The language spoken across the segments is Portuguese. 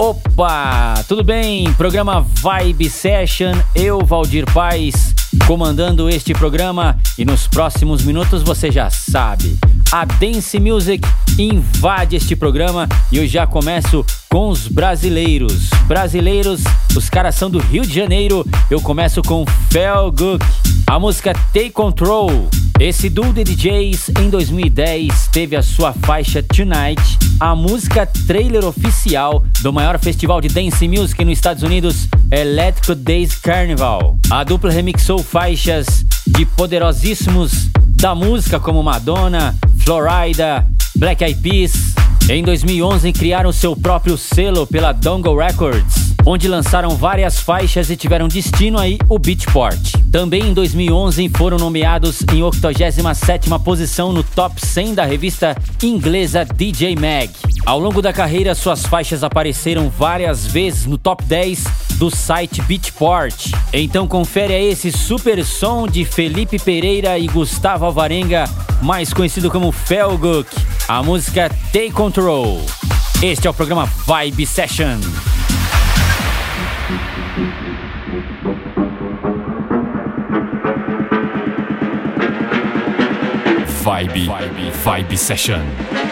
Opa, tudo bem? Programa Vibe Session, eu, Valdir Paz, comandando este programa e nos próximos minutos você já sabe. A Dance Music invade este programa e eu já começo com os brasileiros. Brasileiros, os caras são do Rio de Janeiro. Eu começo com Fel Gook, a música Take Control. Esse duo de DJs em 2010 teve a sua faixa Tonight, a música trailer oficial do maior festival de dance music nos Estados Unidos, Electric Days Carnival. A dupla remixou faixas de poderosíssimos da música como Madonna, Florida, Black Eyed Peas. Em 2011 criaram seu próprio selo pela Dongle Records, onde lançaram várias faixas e tiveram destino aí o Beatport. Também em 2011 foram nomeados em 87ª posição no top 100 da revista inglesa DJ Mag. Ao longo da carreira, suas faixas apareceram várias vezes no top 10 do site Beatport. Então confere aí esse super som de Felipe Pereira e Gustavo Alvarenga, mais conhecido como Felguk. A música Take Control. Este é o programa Vibe Session. Vibe, Vibe, Vibe Session.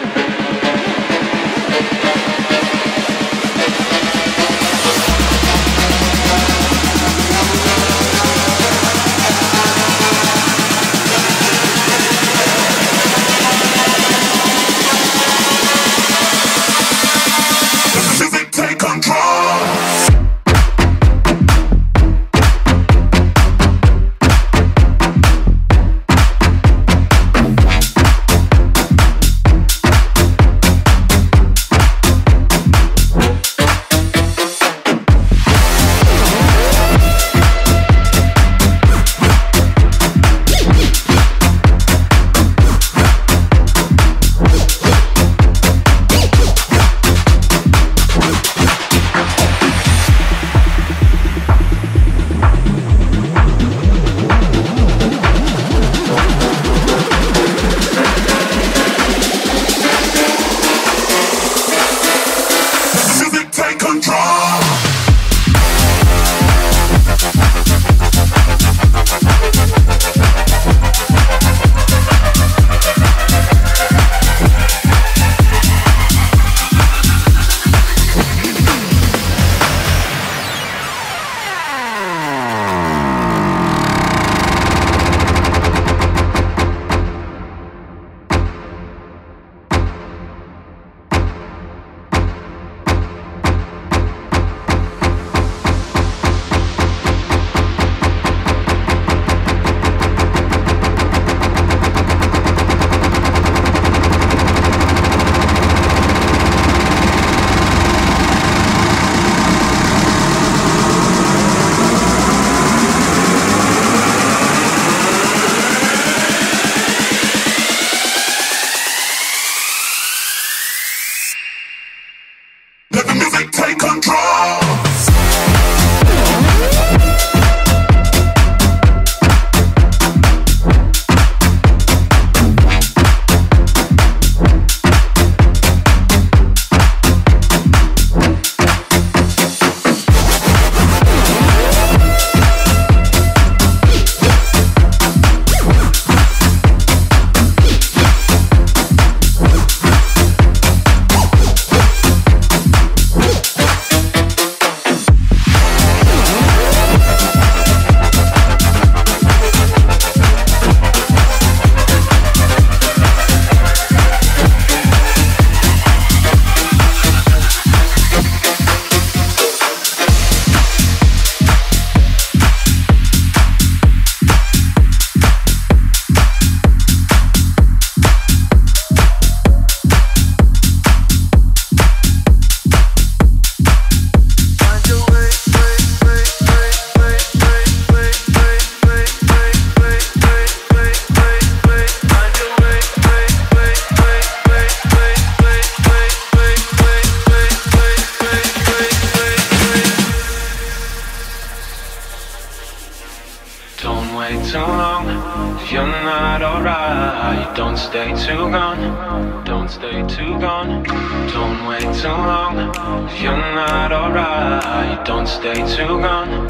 If you're not alright, don't stay too long.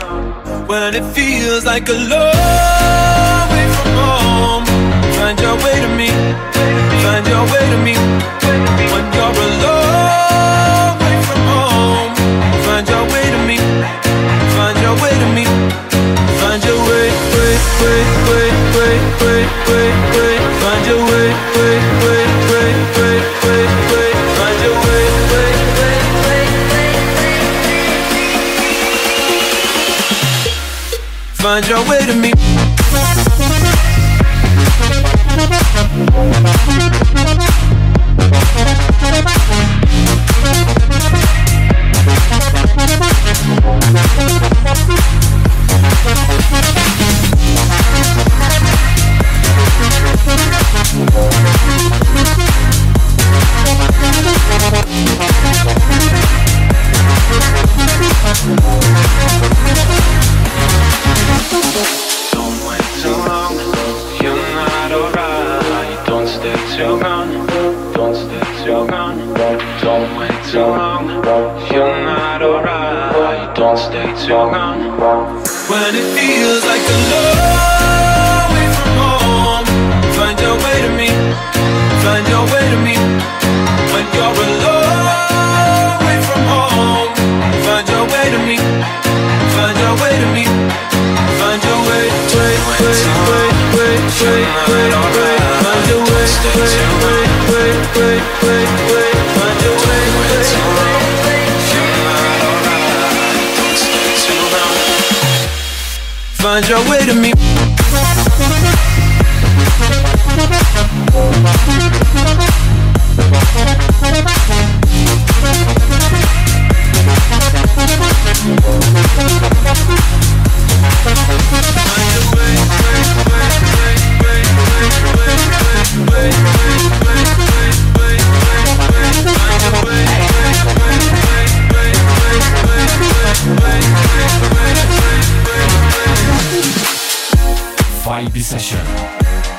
When it feels like a long way from home, find your way to me. Find your way to me. When you're a long way from home, find your way to me. Find your way to me. Find your way, way, way, way, way, way, way, way. Find your way, way, way. Find your way to me. you're. When it feels like a long way from home, find your way to me. Find your way to me. When you're a long way from home, find your way to me. Find your way to me. Find your way. Wait, wait, wait, wait, wait, wait, wait, wait. Find your way. Wait, wait. find your way to me. Find your way, Vibe Session.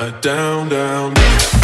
Down, down, down.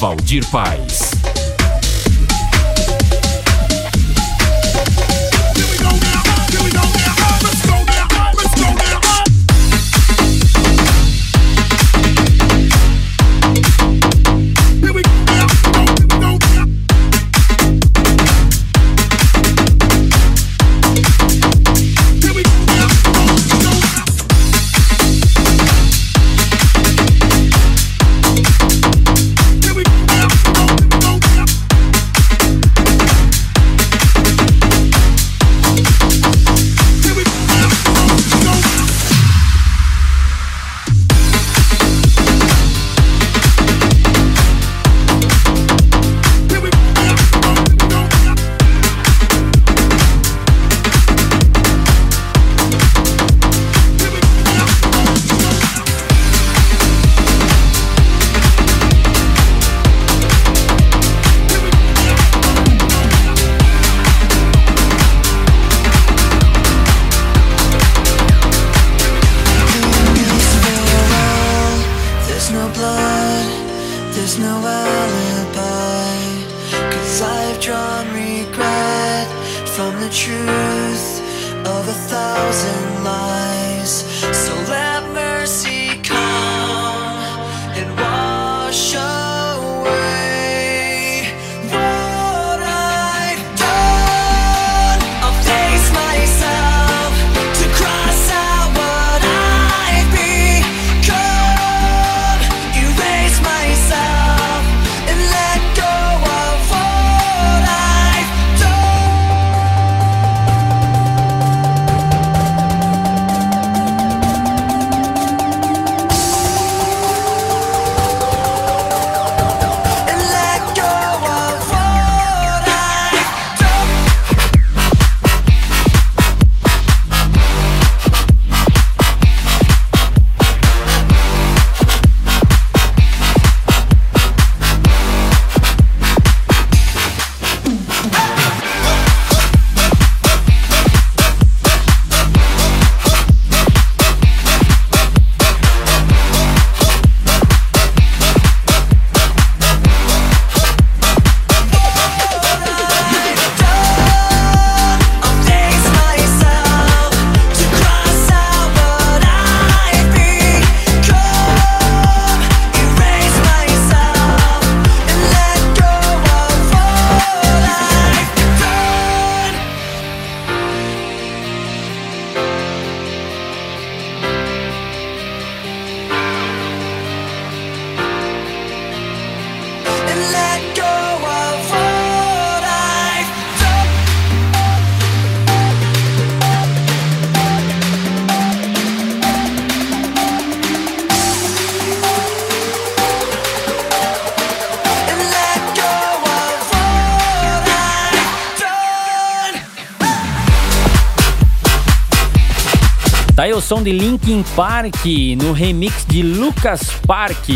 Valdir Paz. from the truth of a thousand lies. So let o som de Linkin Park no remix de Lucas Park.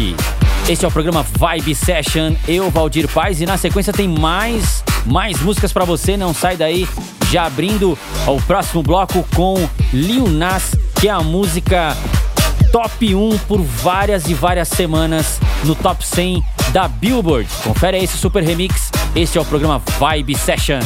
Este é o programa Vibe Session, eu, Valdir Paz, e na sequência tem mais, mais músicas para você, não sai daí. Já abrindo o próximo bloco com Lil Nas, que é a música top 1 por várias e várias semanas no top 100 da Billboard. Confere esse super remix. Este é o programa Vibe Session.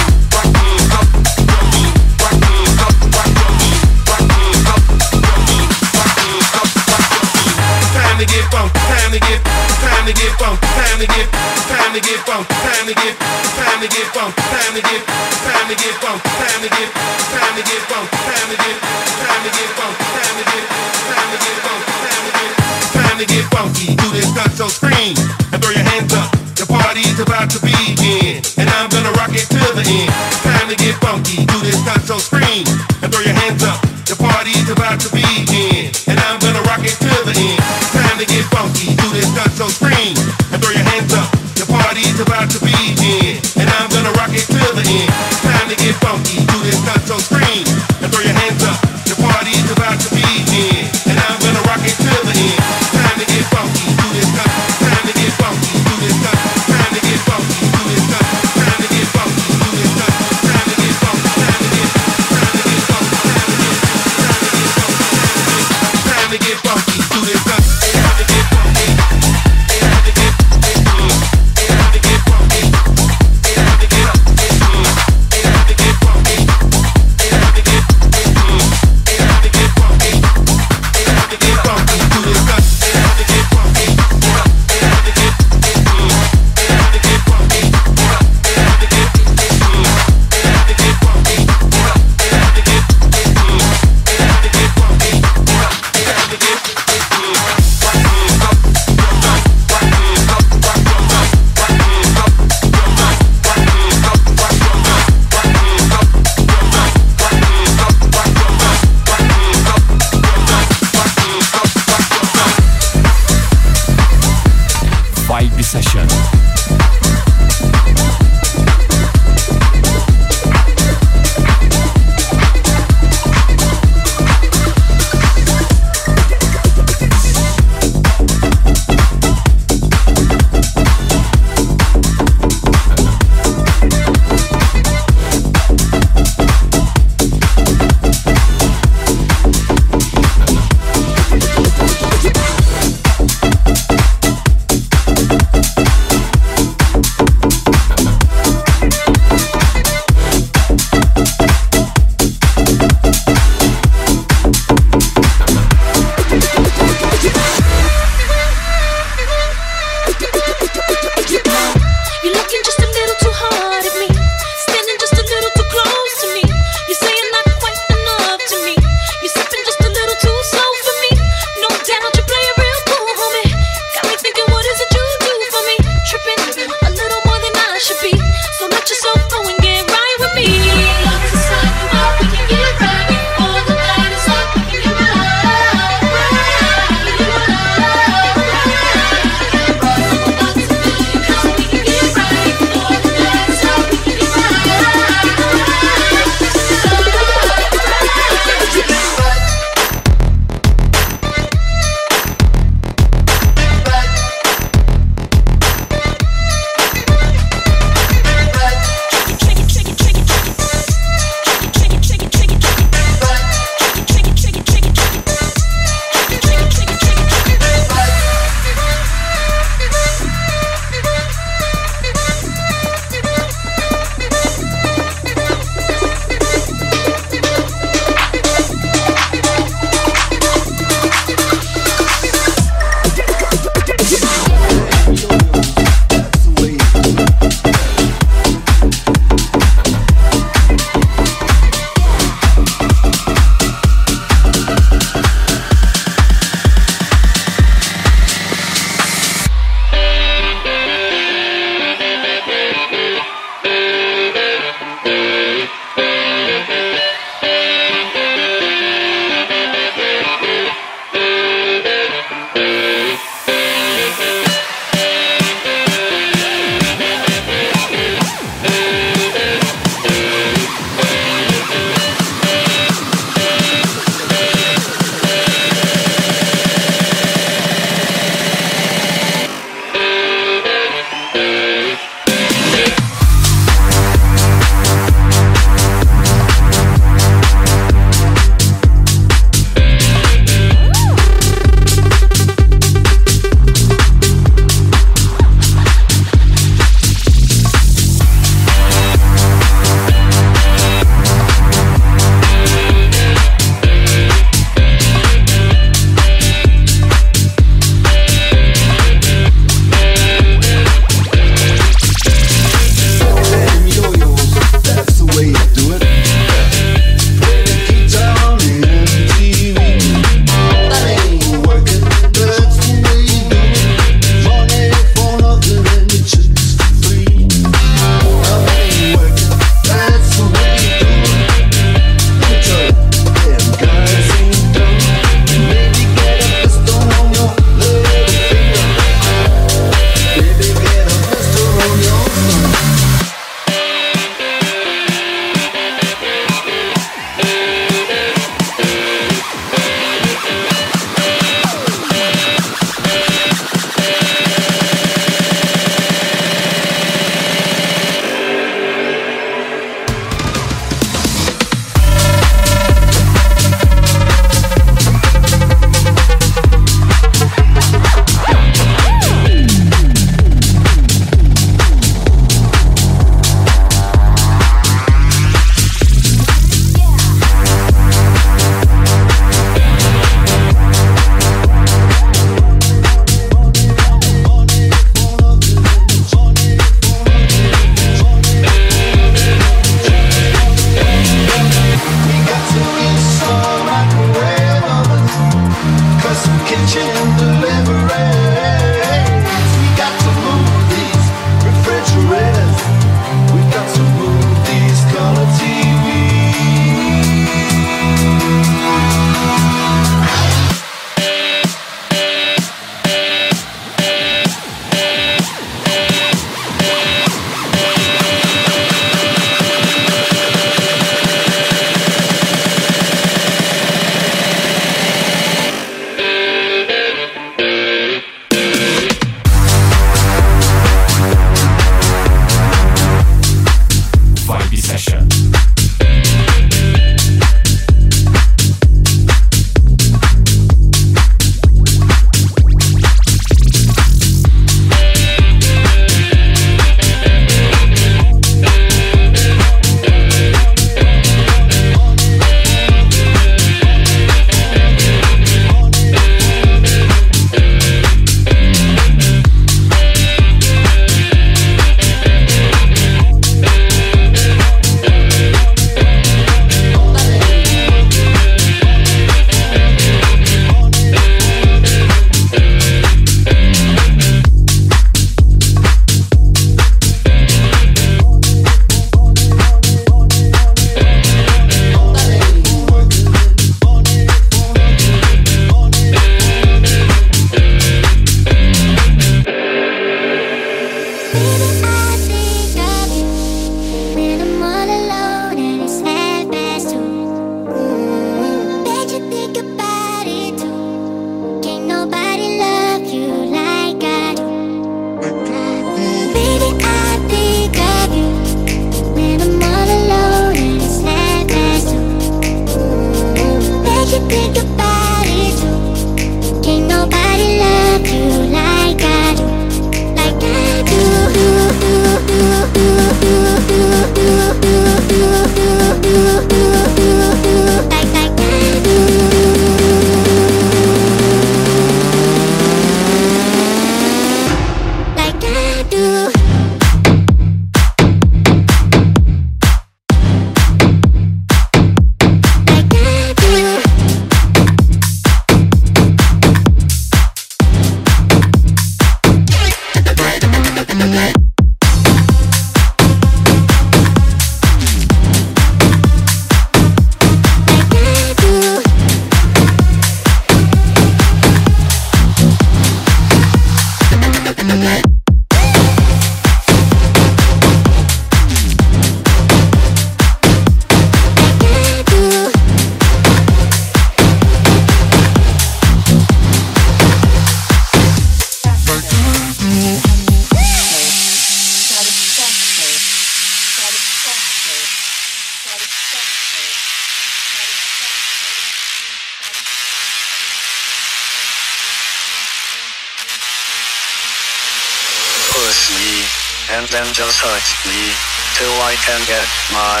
can get my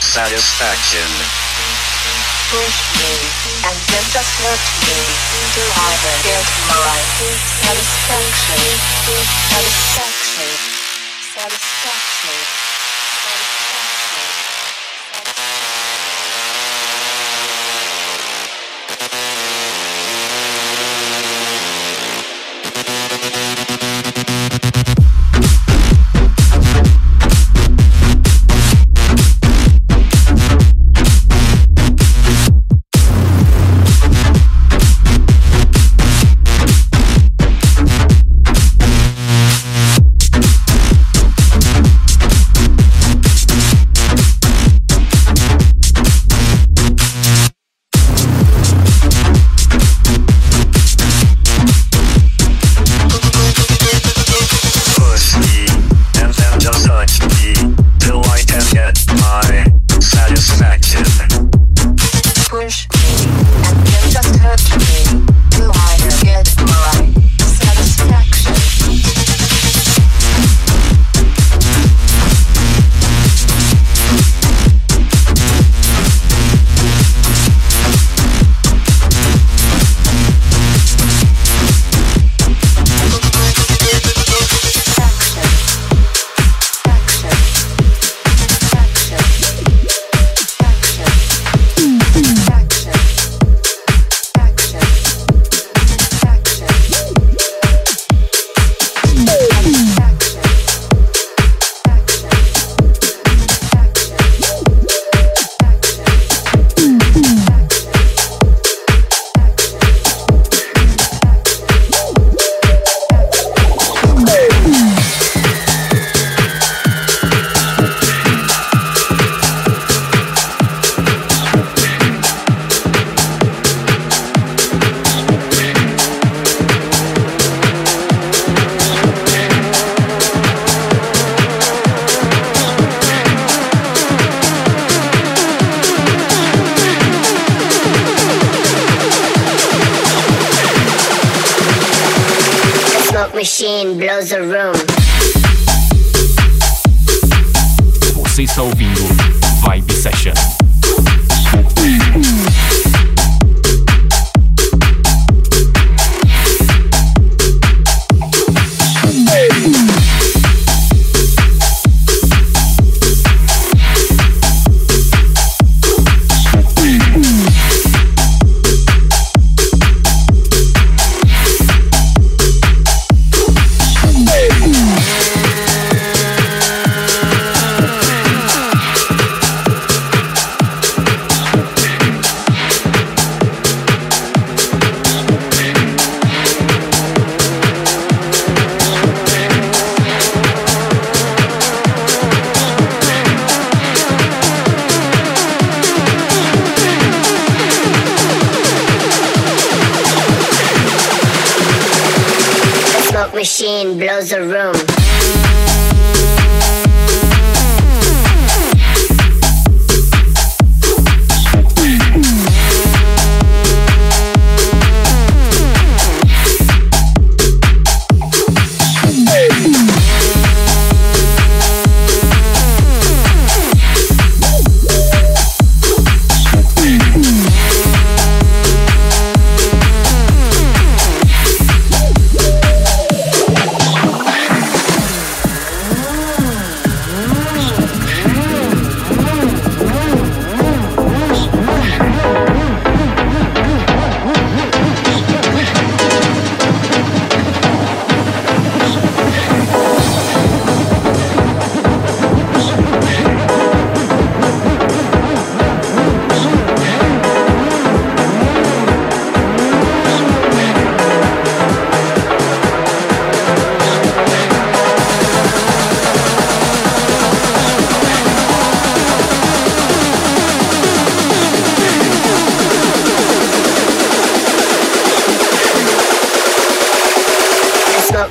satisfaction. Push me and then just hurt me. Do I get my satisfaction? Satisfaction. Satisfaction.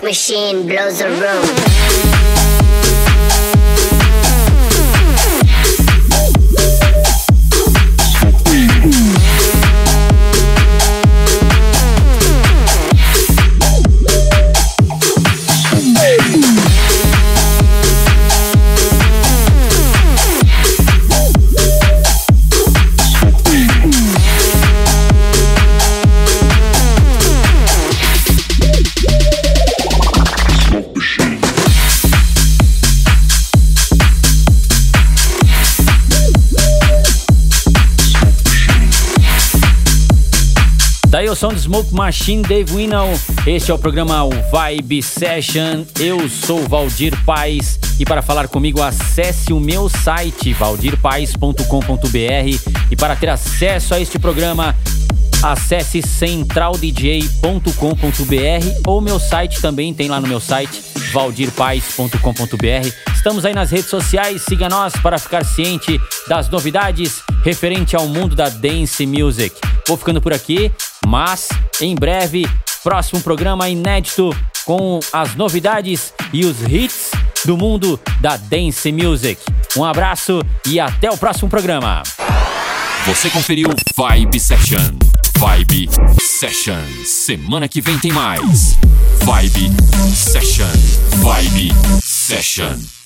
machine blows a room. Som do Smoke Machine, Dave Winnell. Este é o programa Vibe Session. Eu sou Valdir Paz e para falar comigo acesse o meu site valdirpaes.com.br e para ter acesso a este programa acesse centraldj.com.br ou meu site também tem lá no meu site valdirpaes.com.br. Estamos aí nas redes sociais, siga nós para ficar ciente das novidades referente ao mundo da dance music. Vou ficando por aqui, mas em breve, próximo programa inédito com as novidades e os hits do mundo da dance music. Um abraço e até o próximo programa. Você conferiu Vibe Session. Vibe Session. Semana que vem tem mais. Vibe Session. Vibe Session.